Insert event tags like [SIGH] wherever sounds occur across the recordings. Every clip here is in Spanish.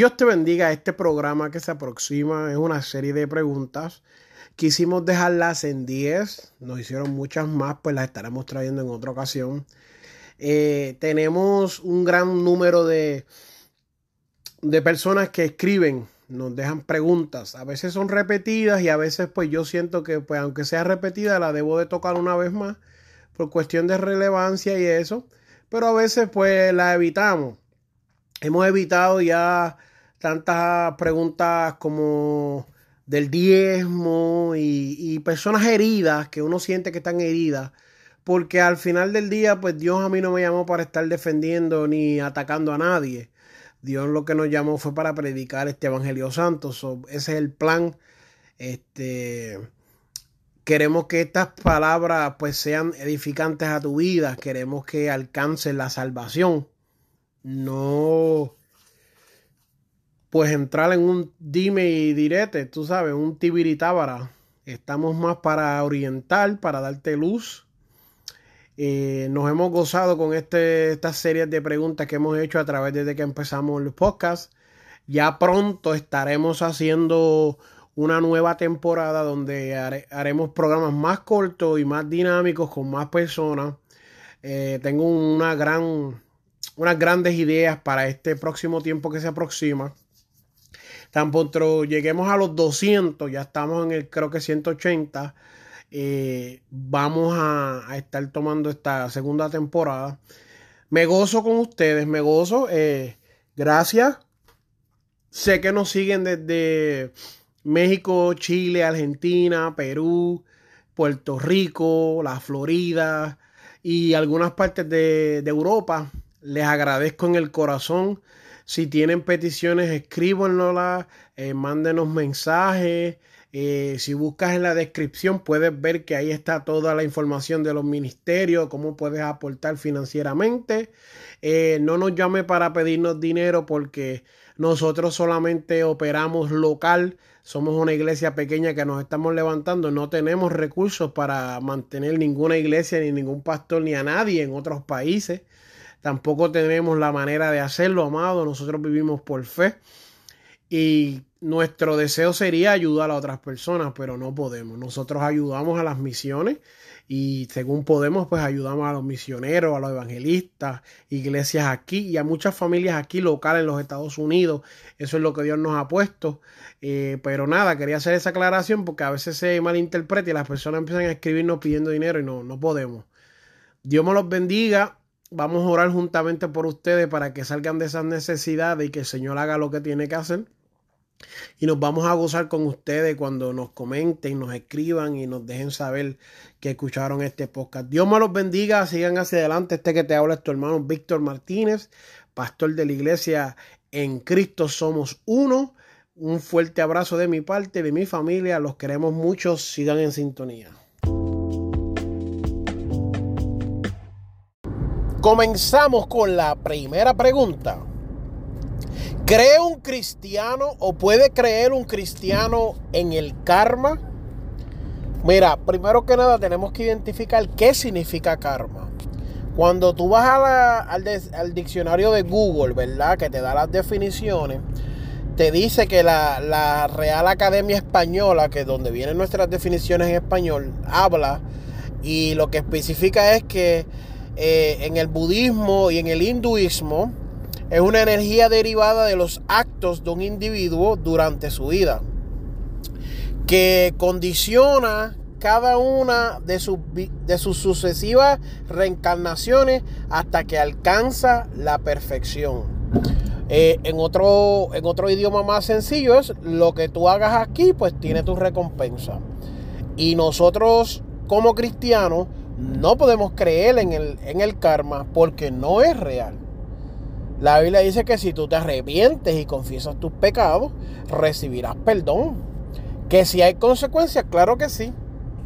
Dios te bendiga. Este programa que se aproxima es una serie de preguntas. Quisimos dejarlas en 10. Nos hicieron muchas más, pues las estaremos trayendo en otra ocasión. Eh, tenemos un gran número de, de personas que escriben, nos dejan preguntas. A veces son repetidas y a veces pues yo siento que pues aunque sea repetida la debo de tocar una vez más por cuestión de relevancia y eso. Pero a veces pues la evitamos hemos evitado ya tantas preguntas como del diezmo y, personas heridas que uno siente que están heridas. Porque al final del día, pues Dios a mí no me llamó para estar defendiendo ni atacando a nadie. Dios lo que nos llamó fue para predicar este Evangelio Santo. ese es el plan. Este, queremos que estas palabras pues sean edificantes a tu vida. Queremos que alcancen la salvación no pues entrar en un dime y direte, tú sabes, un tibiritábara. Estamos más para orientar, para darte luz. Eh, nos hemos gozado con este, estas series de preguntas que hemos hecho a través desde que empezamos el podcast. Ya pronto estaremos haciendo una nueva temporada donde haremos programas más cortos y más dinámicos con más personas. Eh, tengo una gran unas grandes ideas para este próximo tiempo que se aproxima. Tan pronto lleguemos a los 200, ya estamos en el creo que 180. Eh, vamos a, estar tomando esta segunda temporada. Me gozo con ustedes, me gozo. Eh, gracias. Sé que nos siguen desde México, Chile, Argentina, Perú, Puerto Rico, la Florida y algunas partes de, de Europa. Les agradezco en el corazón. Si tienen peticiones, escríbanoslas, eh, mándenos mensajes. Eh, si buscas en la descripción, puedes ver que ahí está toda la información de los ministerios, cómo puedes aportar financieramente. Eh, no nos llame para pedirnos dinero porque nosotros solamente operamos local. Somos una iglesia pequeña que nos estamos levantando. No tenemos recursos para mantener ninguna iglesia, ni ningún pastor, ni a nadie en otros países. Tampoco tenemos la manera de hacerlo, amado. Nosotros vivimos por fe. Y nuestro deseo sería ayudar a otras personas, pero no podemos. Nosotros ayudamos a las misiones y según podemos, pues ayudamos a los misioneros, a los evangelistas, iglesias aquí y a muchas familias aquí locales en los Estados Unidos. Eso es lo que Dios nos ha puesto. Eh, pero nada, quería hacer esa aclaración porque a veces se malinterpreta y las personas empiezan a escribirnos pidiendo dinero y no, no podemos. Dios me los bendiga Vamos a orar juntamente por ustedes para que salgan de esas necesidades y que el Señor haga lo que tiene que hacer. Y nos vamos a gozar con ustedes cuando nos comenten, nos escriban y nos dejen saber que escucharon este podcast. Dios me los bendiga, sigan hacia adelante. Este que te habla es tu hermano Víctor Martínez, pastor de la iglesia En Cristo Somos Uno. Un fuerte abrazo de mi parte, de mi familia. Los queremos mucho. Sigan en sintonía. Comenzamos con la primera pregunta. ¿Cree un cristiano o puede creer un cristiano en el karma? Mira, primero que nada tenemos que identificar qué significa karma. Cuando tú vas al, diccionario de Google, ¿verdad? Que te da las definiciones, te dice que la Real Academia Española, que es donde vienen nuestras definiciones en español, habla y lo que especifica es que eh, en el budismo y en el hinduismo es una energía derivada de los actos de un individuo durante su vida, que condiciona cada una de sus, de sus sucesivas reencarnaciones hasta que alcanza la perfección. Eh, en, otro, en otro idioma más sencillo es lo que tú hagas aquí, pues tiene tu recompensa. Y nosotros como cristianos no podemos creer en el, en el karma porque no es real. La Biblia dice que si tú te arrepientes y confiesas tus pecados, recibirás perdón. Que si hay consecuencias, claro que sí.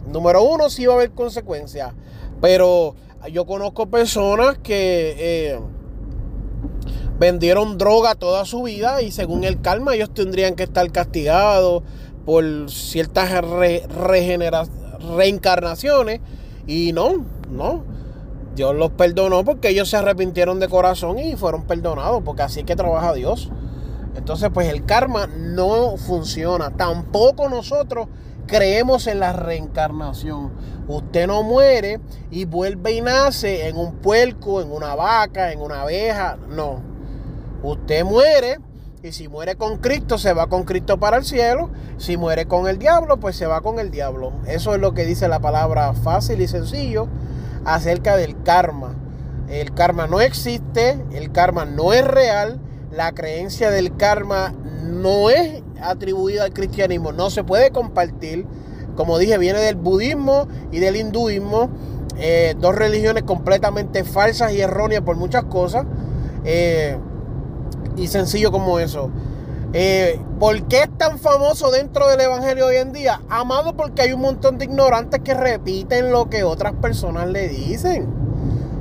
Número uno, sí va a haber consecuencias. Pero yo conozco personas que eh, vendieron droga toda su vida y según el karma ellos tendrían que estar castigados por ciertas reencarnaciones. Y no, no. Dios los perdonó porque ellos se arrepintieron de corazón y fueron perdonados, porque así es que trabaja Dios. Entonces, pues el karma no funciona. Tampoco nosotros creemos en la reencarnación. Usted no muere y vuelve y nace en un puerco, en una vaca, en una abeja. No. Usted muere y si muere con Cristo, se va con Cristo para el cielo. Si muere con el diablo, pues se va con el diablo. Eso es lo que dice la palabra fácil y sencillo acerca del karma. El karma no existe, el karma no es real, la creencia del karma no es atribuida al cristianismo, no se puede compartir. Como dije, viene del budismo y del hinduismo, eh, dos religiones completamente falsas y erróneas por muchas cosas. Eh, y sencillo como eso. Eh, ¿Por qué es tan famoso dentro del Evangelio hoy en día? Amado porque hay un montón de ignorantes que repiten lo que otras personas le dicen.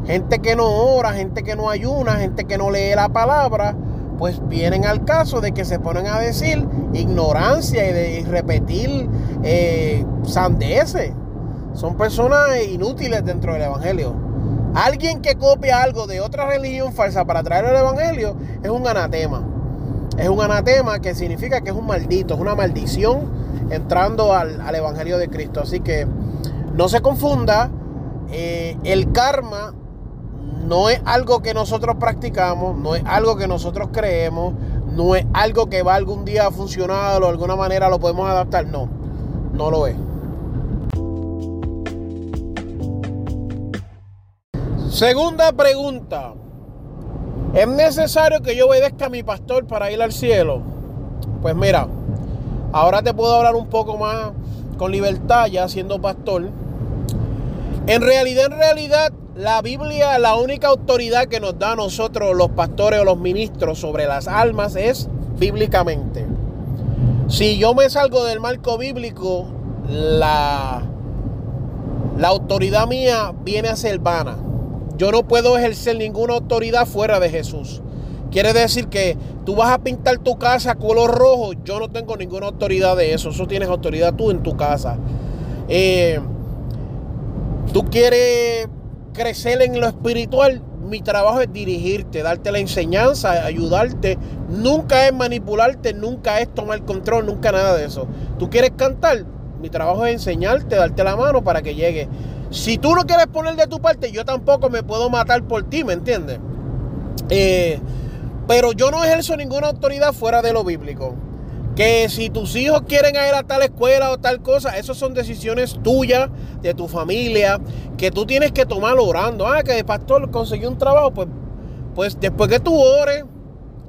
Gente que no ora, gente que no ayuna, gente que no lee la palabra, pues vienen al caso de que se ponen a decir ignorancia y de repetir eh, sandeces. Son personas inútiles dentro del Evangelio. Alguien que copia algo de otra religión falsa para traer el Evangelio es un anatema es un anatema que significa que es un maldito, es una maldición entrando al, Evangelio de Cristo. Así que no se confunda, eh, el karma no es algo que nosotros practicamos, no es algo que nosotros creemos, no es algo que va algún día a funcionar o de alguna manera lo podemos adaptar, no, no lo es. Segunda pregunta. ¿Es necesario que yo obedezca a mi pastor para ir al cielo? Pues mira, ahora te puedo hablar un poco más con libertad ya siendo pastor. En realidad, en realidad, la Biblia, la única autoridad que nos da a nosotros los pastores o los ministros sobre las almas es bíblicamente. Si yo me salgo del marco bíblico, la, la autoridad mía viene a ser vana. Yo no puedo ejercer ninguna autoridad fuera de Jesús. Quiere decir que tú vas a pintar tu casa color rojo. Yo no tengo ninguna autoridad de eso. Eso tienes autoridad tú en tu casa. Eh, tú quieres crecer en lo espiritual. Mi trabajo es dirigirte, darte la enseñanza, ayudarte. Nunca es manipularte, nunca es tomar control, nunca nada de eso. Tú quieres cantar. Mi trabajo es enseñarte, darte la mano para que llegue. Si tú no quieres poner de tu parte, yo tampoco me puedo matar por ti, ¿me entiendes? Eh, pero yo no ejerzo ninguna autoridad fuera de lo bíblico. Que si tus hijos quieren ir a tal escuela o tal cosa, esas son decisiones tuyas, de tu familia, que tú tienes que tomar orando. Ah, que el pastor consiguió un trabajo, pues, pues después que tú ores,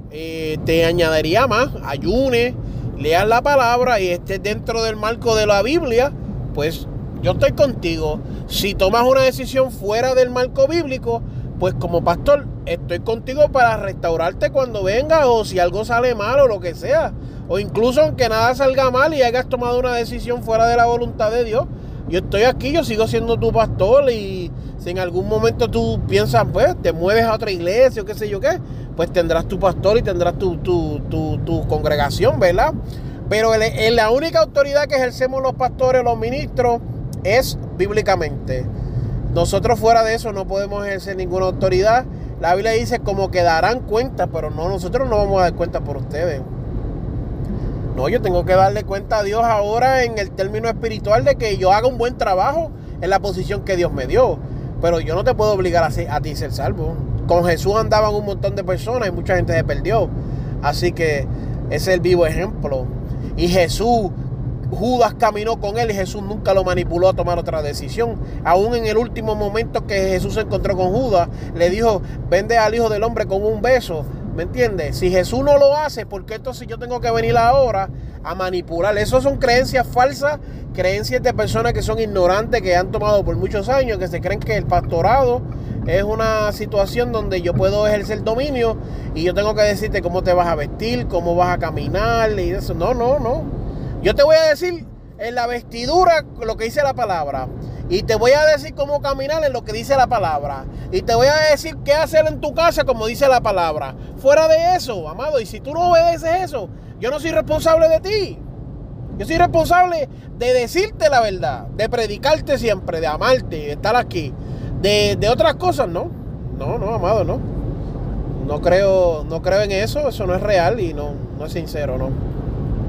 eh, te añadiría más, ayunes, leas la palabra y estés dentro del marco de la Biblia, pues yo estoy contigo. Si tomas una decisión fuera del marco bíblico, pues como pastor estoy contigo para restaurarte cuando venga o si algo sale mal o lo que sea. O incluso aunque nada salga mal y hayas tomado una decisión fuera de la voluntad de Dios. Yo estoy aquí, yo sigo siendo tu pastor y si en algún momento tú piensas, pues te mueves a otra iglesia o qué sé yo qué, pues tendrás tu pastor y tendrás tu, tu, tu congregación, ¿verdad? Pero la única autoridad que ejercemos los pastores, los ministros, es bíblicamente. Nosotros fuera de eso no podemos ejercer ninguna autoridad. La Biblia dice como que darán cuenta, pero no, nosotros no vamos a dar cuenta por ustedes. No, yo tengo que darle cuenta a Dios ahora en el término espiritual de que yo haga un buen trabajo en la posición que Dios me dio. Pero yo no te puedo obligar a, a ti ser salvo. Con Jesús andaban un montón de personas y mucha gente se perdió. Así que es el vivo ejemplo. Y Jesús Judas caminó con él y Jesús nunca lo manipuló a tomar otra decisión. Aún en el último momento que Jesús se encontró con Judas, le dijo, vende al Hijo del Hombre con un beso. ¿Me entiendes? Si Jesús no lo hace, ¿por qué entonces yo tengo que venir ahora a manipular? Esas son creencias falsas, creencias de personas que son ignorantes, que han tomado por muchos años, que se creen que el pastorado es una situación donde yo puedo ejercer dominio y yo tengo que decirte cómo te vas a vestir, cómo vas a caminar y eso. No, no, no. Yo te voy a decir en la vestidura lo que dice la palabra. Y te voy a decir cómo caminar en lo que dice la palabra. Y te voy a decir qué hacer en tu casa como dice la palabra. Fuera de eso, amado. Y si tú no obedeces eso, yo no soy responsable de ti. Yo soy responsable de decirte la verdad, de predicarte siempre, de amarte, de estar aquí. De, de otras cosas, no. No, no, amado, no. No creo, no creo en eso, eso no es real y no, no es sincero, no.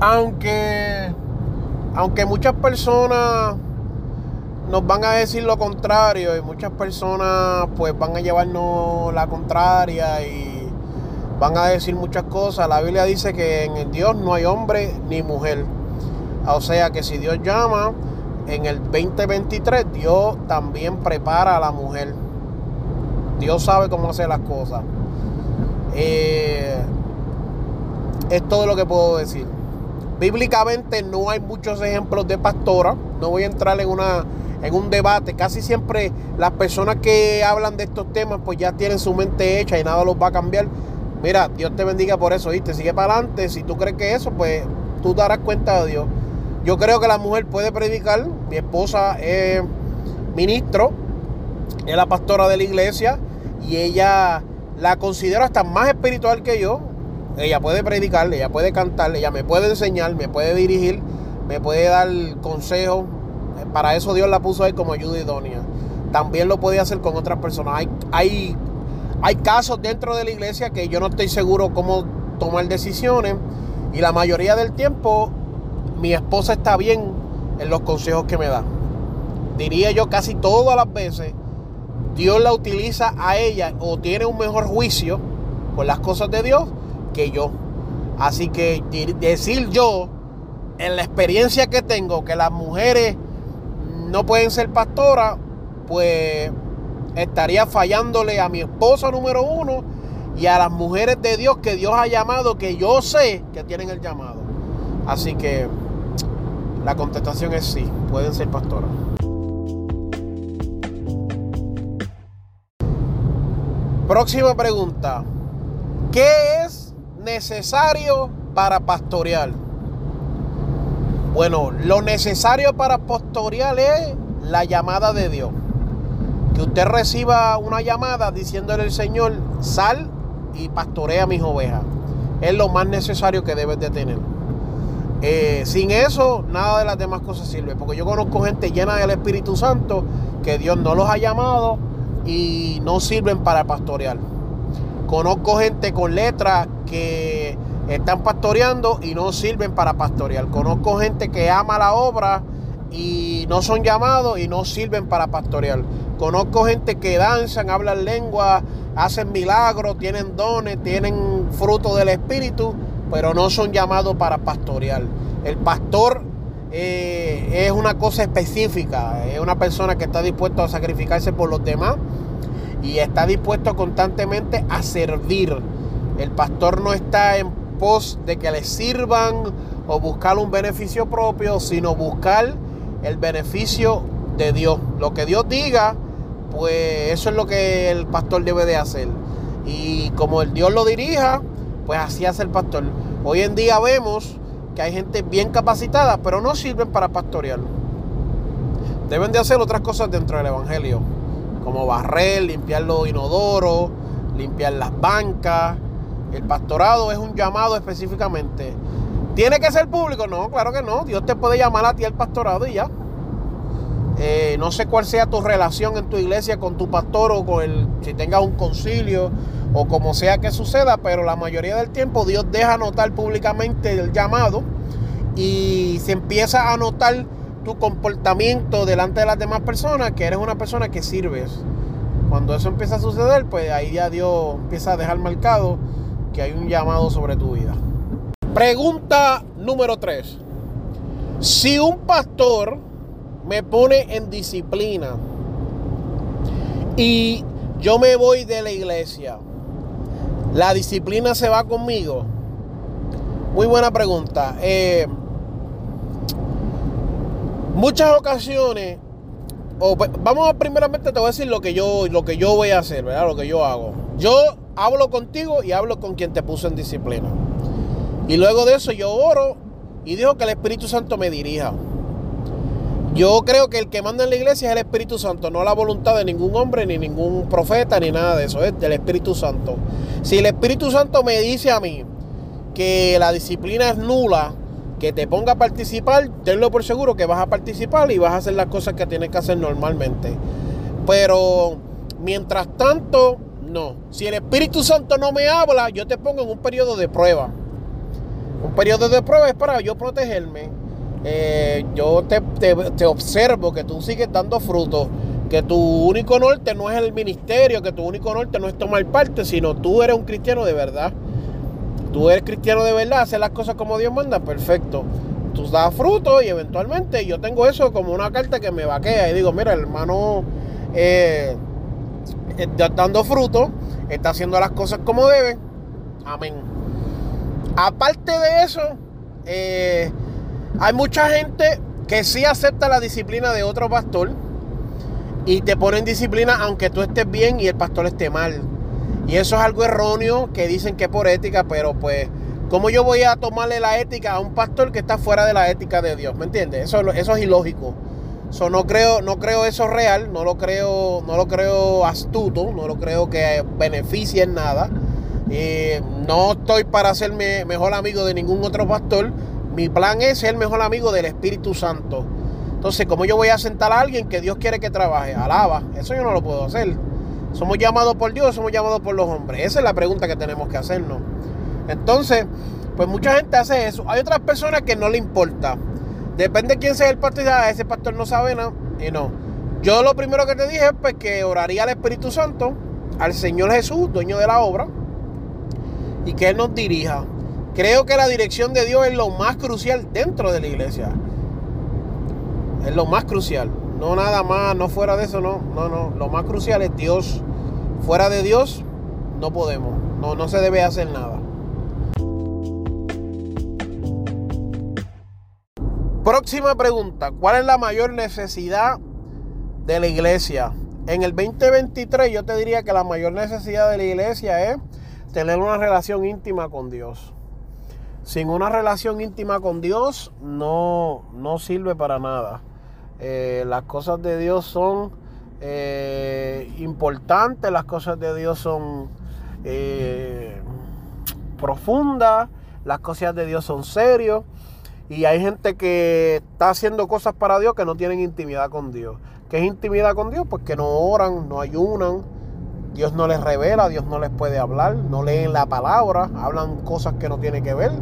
Aunque, aunque muchas personas nos van a decir lo contrario y muchas personas pues van a llevarnos la contraria y van a decir muchas cosas. La Biblia dice que en Dios no hay hombre ni mujer. O sea que si Dios llama, en el 2023 Dios también prepara a la mujer. Dios sabe cómo hacer las cosas. Eh, es todo lo que puedo decir. Bíblicamente no hay muchos ejemplos de pastora. No voy a entrar en, una, en un debate. Casi siempre las personas que hablan de estos temas pues ya tienen su mente hecha y nada los va a cambiar. Mira, Dios te bendiga por eso, ¿viste? Sigue para adelante. Si tú crees que eso, pues tú darás cuenta de Dios. Yo creo que la mujer puede predicar. Mi esposa es ministro, es la pastora de la iglesia y ella la considero hasta más espiritual que yo. Ella puede predicar, ella puede cantar, ella me puede enseñar, me puede dirigir, me puede dar consejos. Para eso Dios la puso ahí como ayuda idónea. También lo puede hacer con otras personas. Hay, hay, hay casos dentro de la iglesia que yo no estoy seguro cómo tomar decisiones. Y la mayoría del tiempo mi esposa está bien en los consejos que me da. Diría yo casi todas las veces, Dios la utiliza a ella o tiene un mejor juicio con las cosas de Dios yo. Así que decir yo, en la experiencia que tengo, que las mujeres no pueden ser pastoras, pues estaría fallándole a mi esposo número uno y a las mujeres de Dios que Dios ha llamado, que yo sé que tienen el llamado. Así que la contestación es sí, pueden ser pastoras. Próxima pregunta. ¿Qué es necesario para pastorear? Bueno, lo necesario para pastorear es la llamada de Dios. Que usted reciba una llamada diciéndole al Señor, sal y pastorea mis ovejas. Es lo más necesario que debes de tener. Eh, sin eso, nada de las demás cosas sirve. Porque yo conozco gente llena del Espíritu Santo que Dios no los ha llamado y no sirven para pastorear. Conozco gente con letras que están pastoreando y no sirven para pastorear. Conozco gente que ama la obra y no son llamados y no sirven para pastorear. Conozco gente que danzan, hablan lengua, hacen milagros, tienen dones, tienen fruto del Espíritu, pero no son llamados para pastorear. El pastor eh, es una cosa específica, es una persona que está dispuesto a sacrificarse por los demás y está dispuesto constantemente a servir. El pastor no está en pos de que le sirvan o buscar un beneficio propio, sino buscar el beneficio de Dios. Lo que Dios diga, pues eso es lo que el pastor debe de hacer. Y como el Dios lo dirija, pues así hace el pastor. Hoy en día vemos que hay gente bien capacitada, pero no sirven para pastorear. Deben de hacer otras cosas dentro del Evangelio, como barrer, limpiar los inodoros, limpiar las bancas. El pastorado es un llamado específicamente. ¿Tiene que ser público? No, claro que no. Dios te puede llamar a ti al pastorado y ya. Eh, no sé cuál sea tu relación en tu iglesia con tu pastor o con el, si tengas un concilio o como sea que suceda, pero la mayoría del tiempo Dios deja notar públicamente el llamado y se empieza a notar tu comportamiento delante de las demás personas, que eres una persona que sirves. Cuando eso empieza a suceder, pues ahí ya Dios empieza a dejar marcado que hay un llamado sobre tu vida. Pregunta número 3. Si un pastor me pone en disciplina y yo me voy de la iglesia, ¿la disciplina se va conmigo? Muy buena pregunta. Eh, muchas ocasiones, vamos a primeramente te voy a decir lo que yo, lo que yo voy a hacer, ¿verdad? Lo que yo hago. Yo hablo contigo y hablo con quien te puso en disciplina. Y luego de eso yo oro y digo que el Espíritu Santo me dirija. Yo creo que el que manda en la iglesia es el Espíritu Santo, no la voluntad de ningún hombre, ni ningún profeta, ni nada de eso, es del Espíritu Santo. Si el Espíritu Santo me dice a mí que la disciplina es nula, que te ponga a participar, tenlo por seguro que vas a participar y vas a hacer las cosas que tienes que hacer normalmente. Pero mientras tanto, no. Si el Espíritu Santo no me habla, yo te pongo en un periodo de prueba. Un periodo de prueba es para yo protegerme eh, yo te, observo que tú sigues dando frutos, que tu único norte no es el ministerio, que tu único norte no es tomar parte, sino tú eres un cristiano de verdad. Tú eres cristiano de verdad, hacer las cosas como Dios manda, perfecto. Tú das frutos y eventualmente yo tengo eso como una carta que me vaquea y digo, mira, el hermano eh, eh, dando fruto, está haciendo las cosas como debe. Amén. Aparte de eso, eh, hay mucha gente que sí acepta la disciplina de otro pastor y te pone en disciplina aunque tú estés bien y el pastor esté mal. Y eso es algo erróneo que dicen que por ética, pero pues, ¿cómo yo voy a tomarle la ética a un pastor que está fuera de la ética de Dios? ¿Me entiendes? Eso, es ilógico. So, no creo, no creo eso real, no lo creo, no lo creo astuto, no lo creo que beneficie en nada. Y no estoy para hacerme mejor amigo de ningún otro pastor, mi plan es ser mejor amigo del Espíritu Santo. Entonces, ¿cómo yo voy a sentar a alguien que Dios quiere que trabaje? Alaba. Eso yo no lo puedo hacer. ¿Somos llamados por Dios o somos llamados por los hombres? Esa es la pregunta que tenemos que hacernos. Entonces, pues mucha gente hace eso. Hay otras personas que no le importa. Depende de quién sea el pastor. Ah, ese pastor no sabe nada. Y no. Yo lo primero que te dije es pues, que oraría al Espíritu Santo, al Señor Jesús, dueño de la obra, y que Él nos dirija. Creo que la dirección de Dios es lo más crucial dentro de la iglesia. Es lo más crucial. No nada más, no fuera de eso, no. No, no. Lo más crucial es Dios. Fuera de Dios, no podemos. No, no se debe hacer nada. Próxima pregunta. ¿Cuál es la mayor necesidad de la iglesia? En el 2023 yo te diría que la mayor necesidad de la iglesia es tener una relación íntima con Dios sin una relación íntima con Dios no, no sirve para nada. Eh, las cosas de Dios son eh, importantes, las cosas de Dios son eh, profundas, las cosas de Dios son serios. Y hay gente que está haciendo cosas para Dios que no tienen intimidad con Dios. ¿Qué es intimidad con Dios? Pues que no oran, no ayunan, Dios no les revela, Dios no les puede hablar, no leen la palabra, hablan cosas que no tienen que ver.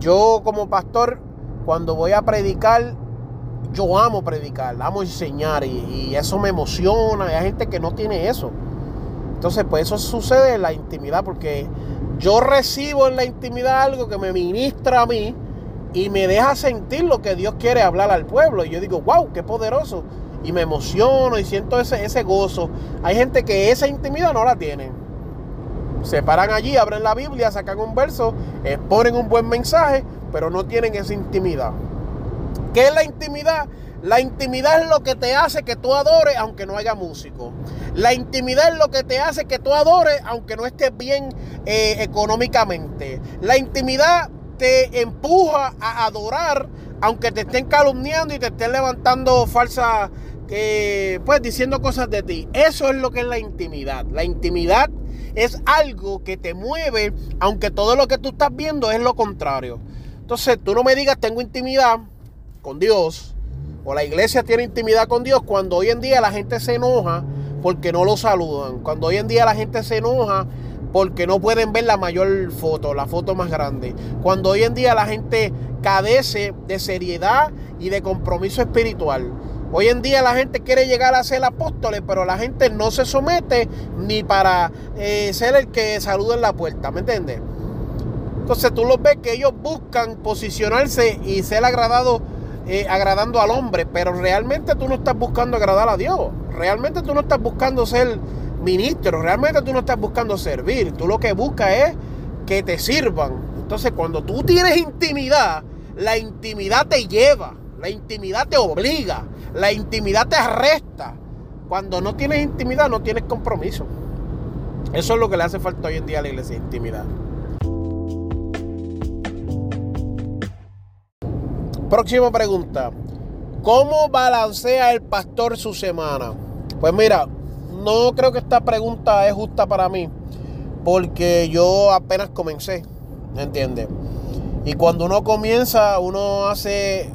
Yo como pastor, cuando voy a predicar, yo amo predicar, amo enseñar y, eso me emociona. Hay gente que no tiene eso. Entonces, pues eso sucede en la intimidad porque yo recibo en la intimidad algo que me ministra a mí y me deja sentir lo que Dios quiere hablar al pueblo. Y yo digo, wow, qué poderoso. Y me emociono y siento ese, ese gozo. Hay gente que esa intimidad no la tiene se paran allí, abren la Biblia, sacan un verso, exponen un buen mensaje, pero no tienen esa intimidad. ¿Qué es la intimidad? La intimidad es lo que te hace que tú adores aunque no haya músico. La intimidad es lo que te hace que tú adores aunque no estés bien eh, económicamente. La intimidad te empuja a adorar aunque te estén calumniando y te estén levantando falsas, eh, pues diciendo cosas de ti. Eso es lo que es la intimidad. La intimidad es algo que te mueve, aunque todo lo que tú estás viendo es lo contrario. Entonces, tú no me digas, tengo intimidad con Dios, o la iglesia tiene intimidad con Dios, cuando hoy en día la gente se enoja porque no lo saludan, cuando hoy en día la gente se enoja porque no pueden ver la mayor foto, la foto más grande. Cuando hoy en día la gente cadece de seriedad y de compromiso espiritual. Hoy en día la gente quiere llegar a ser apóstoles, pero la gente no se somete ni para eh, ser el que saluda en la puerta, ¿me entiendes? Entonces tú los ves que ellos buscan posicionarse y ser agradado, eh, agradando al hombre, pero realmente tú no estás buscando agradar a Dios. Realmente tú no estás buscando ser ministro, realmente tú no estás buscando servir. Tú lo que buscas es que te sirvan. Entonces cuando tú tienes intimidad, la intimidad te lleva, la intimidad te obliga, la intimidad te arresta. Cuando no tienes intimidad, no tienes compromiso. Eso es lo que le hace falta hoy en día a la iglesia, intimidad. Próxima pregunta. ¿Cómo balancea el pastor su semana? Pues mira, no creo que esta pregunta es justa para mí, porque yo apenas comencé, ¿me entiendes? Y cuando uno comienza, uno hace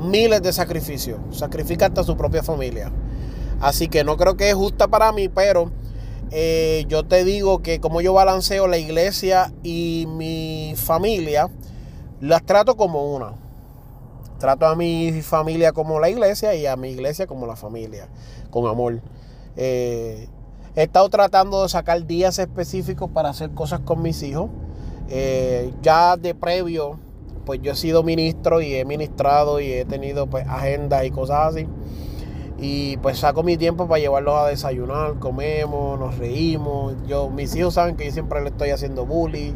miles de sacrificios, sacrifica hasta su propia familia. Así que no creo que es justa para mí, pero eh, yo te digo que como yo balanceo la iglesia y mi familia, las trato como una. Trato a mi familia como la iglesia y a mi iglesia como la familia, con amor. Eh, he estado tratando de sacar días específicos para hacer cosas con mis hijos. Eh, ya de previo, pues yo he sido ministro y he ministrado y he tenido pues agendas y cosas así. Y pues saco mi tiempo para llevarlos a desayunar, comemos, nos reímos. Yo, mis hijos saben que yo siempre les estoy haciendo bullying,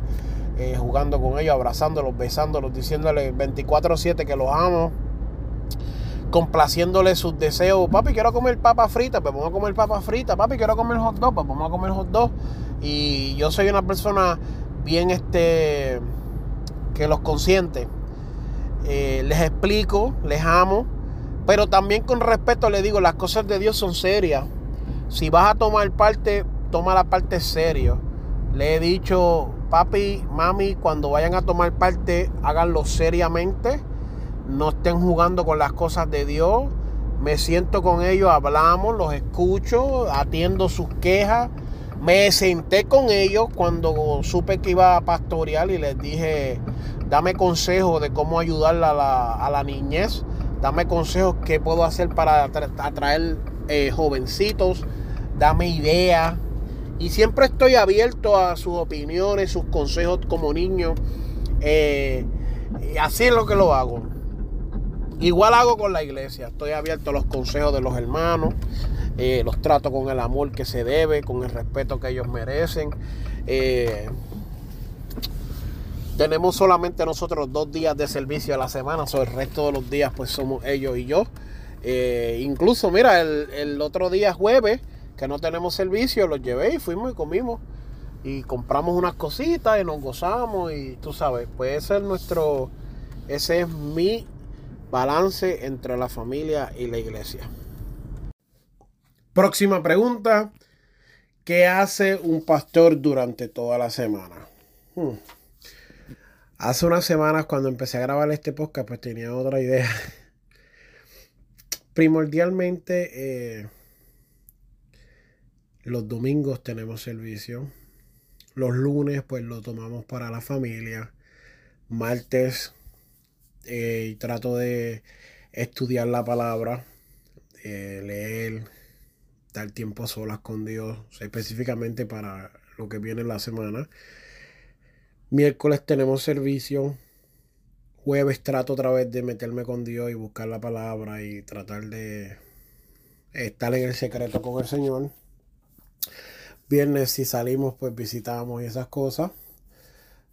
eh, jugando con ellos, abrazándolos, besándolos, diciéndoles 24-7 que los amo complaciéndole sus deseos. Papi, quiero comer papa frita, pues vamos a comer papa frita. Papi, quiero comer hot dog, pues vamos a comer hot dog. Y yo soy una persona bien este que los consiente. Eh, les explico, les amo, pero también con respeto les digo, las cosas de Dios son serias. Si vas a tomar parte, toma la parte serio. Le he dicho, papi, mami, cuando vayan a tomar parte, háganlo seriamente no estén jugando con las cosas de Dios. Me siento con ellos, hablamos, los escucho, atiendo sus quejas. Me senté con ellos cuando supe que iba a pastorear y les dije, dame consejos de cómo ayudar a la, niñez, dame consejos qué puedo hacer para atraer eh, jovencitos, dame ideas. Y siempre estoy abierto a sus opiniones, sus consejos como niño. Eh, así es lo que lo hago. Igual hago con la iglesia. Estoy abierto a los consejos de los hermanos. Eh, los trato con el amor que se debe, con el respeto que ellos merecen. Eh, tenemos solamente nosotros dos días de servicio a la semana, o el resto de los días pues somos ellos y yo. Incluso, mira, el, otro día jueves, que no tenemos servicio, los llevé y fuimos y comimos. Y compramos unas cositas y nos gozamos y tú sabes, pues ese es nuestro, ese es mi balance entre la familia y la iglesia. Próxima pregunta. ¿Qué hace un pastor durante toda la semana? Hmm. Hace unas semanas cuando empecé a grabar este podcast pues tenía otra idea. [LAUGHS] Primordialmente eh, los domingos tenemos servicio. Los lunes pues lo tomamos para la familia. Martes eh, trato de estudiar la palabra, leer, dar tiempo a solas con Dios, específicamente para lo que viene en la semana. Miércoles tenemos servicio. Jueves trato otra vez de meterme con Dios y buscar la palabra y tratar de estar en el secreto con el Señor. Viernes si salimos pues visitamos y esas cosas.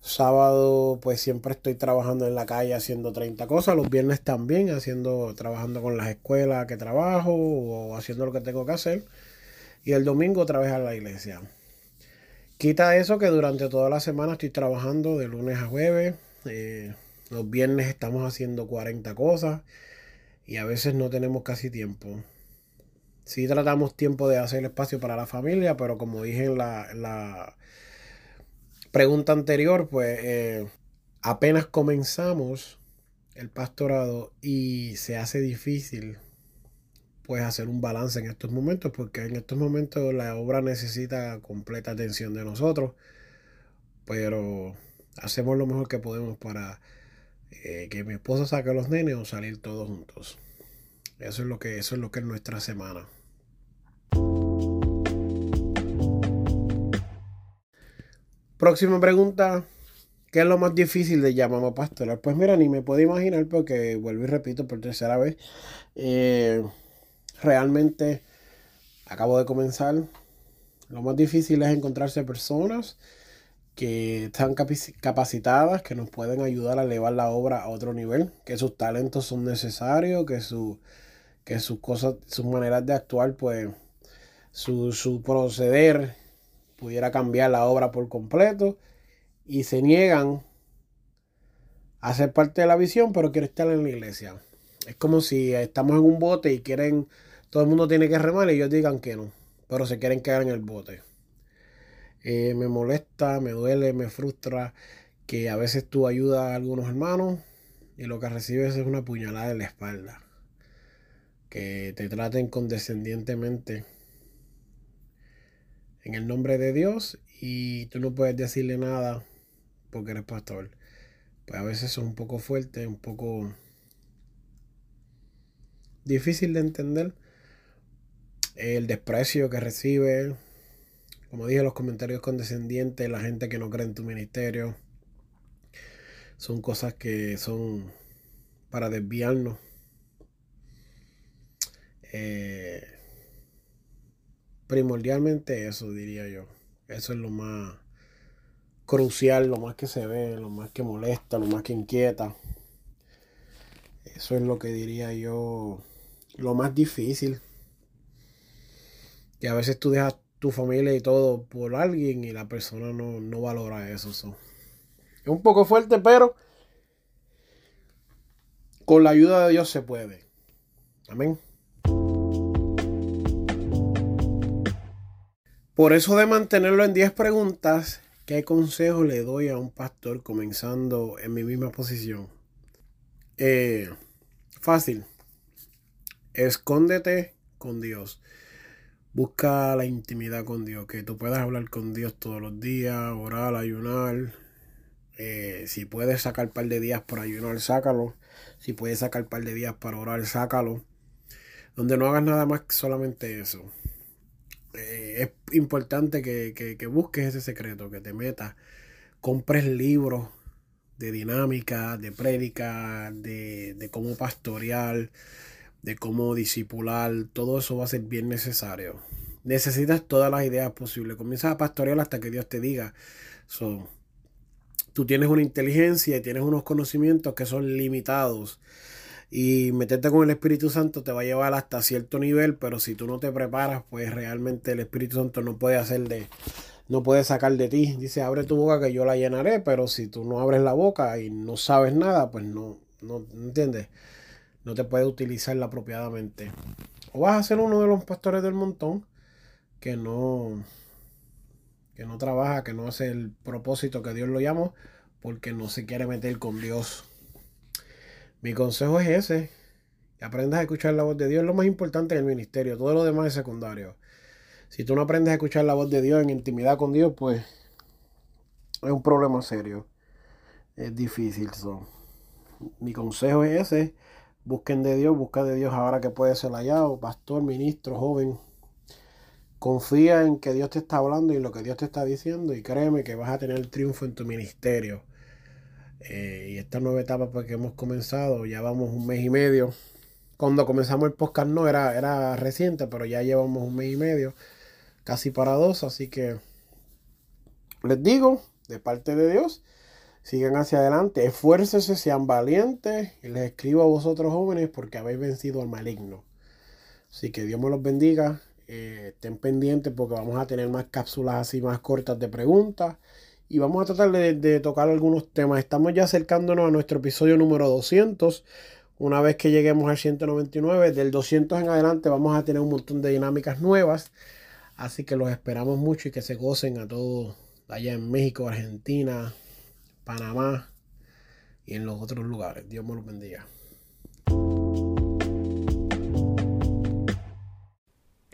Sábado, pues siempre estoy trabajando en la calle haciendo 30 cosas. Los viernes también, haciendo, trabajando con las escuelas que trabajo o haciendo lo que tengo que hacer. Y el domingo otra vez a la iglesia. Quita eso que durante toda la semana estoy trabajando de lunes a jueves. Eh, los viernes estamos haciendo 40 cosas y a veces no tenemos casi tiempo. Sí tratamos tiempo de hacer espacio para la familia, pero como dije en la pregunta anterior, pues eh, apenas comenzamos el pastorado y se hace difícil pues hacer un balance en estos momentos porque en estos momentos la obra necesita completa atención de nosotros pero hacemos lo mejor que podemos para eh, que mi esposa saque a los nenes o salir todos juntos. Eso es lo que, eso es lo que es nuestra semana. Próxima pregunta. ¿Qué es lo más difícil de llamar pastoral? Pues mira, ni me puedo imaginar porque vuelvo y repito por tercera vez. Eh, realmente acabo de comenzar. Lo más difícil es encontrarse personas que están capacitadas, que nos pueden ayudar a elevar la obra a otro nivel, que sus talentos son necesarios, que, su, que sus cosas, sus maneras de actuar, pues su, su proceder pudiera cambiar la obra por completo y se niegan a ser parte de la visión, pero quieren estar en la iglesia. Es como si estamos en un bote y quieren, todo el mundo tiene que remar y ellos digan que no, pero se quieren quedar en el bote. Eh, me molesta, me duele, me frustra que a veces tú ayudas a algunos hermanos y lo que recibes es una puñalada en la espalda. Que te traten condescendientemente en el nombre de Dios y tú no puedes decirle nada porque eres pastor. Pues a veces es un poco fuerte, un poco difícil de entender. El desprecio que recibe, como dije, los comentarios condescendientes, la gente que no cree en tu ministerio, son cosas que son para desviarnos. Eh, primordialmente eso, diría yo. Eso es lo más crucial, lo más que se ve, lo más que molesta, lo más que inquieta. Eso es lo que diría yo, lo más difícil. Que a veces tú dejas tu familia y todo por alguien y la persona no, valora eso. Es un poco fuerte, pero con la ayuda de Dios se puede. Amén. Por eso de mantenerlo en 10 preguntas, ¿qué consejo le doy a un pastor comenzando en mi misma posición? Eh, fácil. Escóndete con Dios. Busca la intimidad con Dios, que tú puedas hablar con Dios todos los días, orar, ayunar. Eh, si puedes sacar un par de días para ayunar, sácalo. Si puedes sacar un par de días para orar, sácalo. Donde no hagas nada más que solamente eso. Eh, es importante que, busques ese secreto, que te metas, compres libros de dinámica, de prédica, de, de cómo pastorear de cómo disipular, todo eso va a ser bien necesario. Necesitas todas las ideas posibles. Comienzas a pastorear hasta que Dios te diga. So, tú tienes una inteligencia y tienes unos conocimientos que son limitados. Y meterte con el Espíritu Santo te va a llevar hasta cierto nivel, pero si tú no te preparas, pues realmente el Espíritu Santo no puede hacer de, no puede sacar de ti. Dice, abre tu boca que yo la llenaré, pero si tú no abres la boca y no sabes nada, pues no, no, ¿no entiendes? no te puede utilizarla apropiadamente. O vas a ser uno de los pastores del montón que no, que no trabaja, que no hace el propósito que Dios lo llamó, porque no se quiere meter con Dios. Mi consejo es ese. Aprendas a escuchar la voz de Dios. Es lo más importante en el ministerio. Todo lo demás es secundario. Si tú no aprendes a escuchar la voz de Dios en intimidad con Dios, pues es un problema serio. Es difícil. Mi consejo es ese. Busquen de Dios, busca de Dios ahora que puede ser hallado, pastor, ministro, joven. Confía en que Dios te está hablando y lo que Dios te está diciendo y créeme que vas a tener triunfo en tu ministerio. Eh, y esta nueva etapa porque hemos comenzado, ya vamos un mes y medio. Cuando comenzamos el podcast no era, era reciente, pero ya llevamos un mes y medio, casi para dos, así que les digo, de parte de Dios, Sigan hacia adelante, esfuércense, sean valientes. Y les escribo a vosotros jóvenes porque habéis vencido al maligno. Así que Dios me los bendiga. Eh, estén pendientes porque vamos a tener más cápsulas así más cortas de preguntas. Y vamos a tratar de, tocar algunos temas. Estamos ya acercándonos a nuestro episodio número 200. Una vez que lleguemos al 199, del 200 en adelante vamos a tener un montón de dinámicas nuevas. Así que los esperamos mucho y que se gocen a todos allá en México, Argentina, Panamá y en los otros lugares. Dios me los bendiga.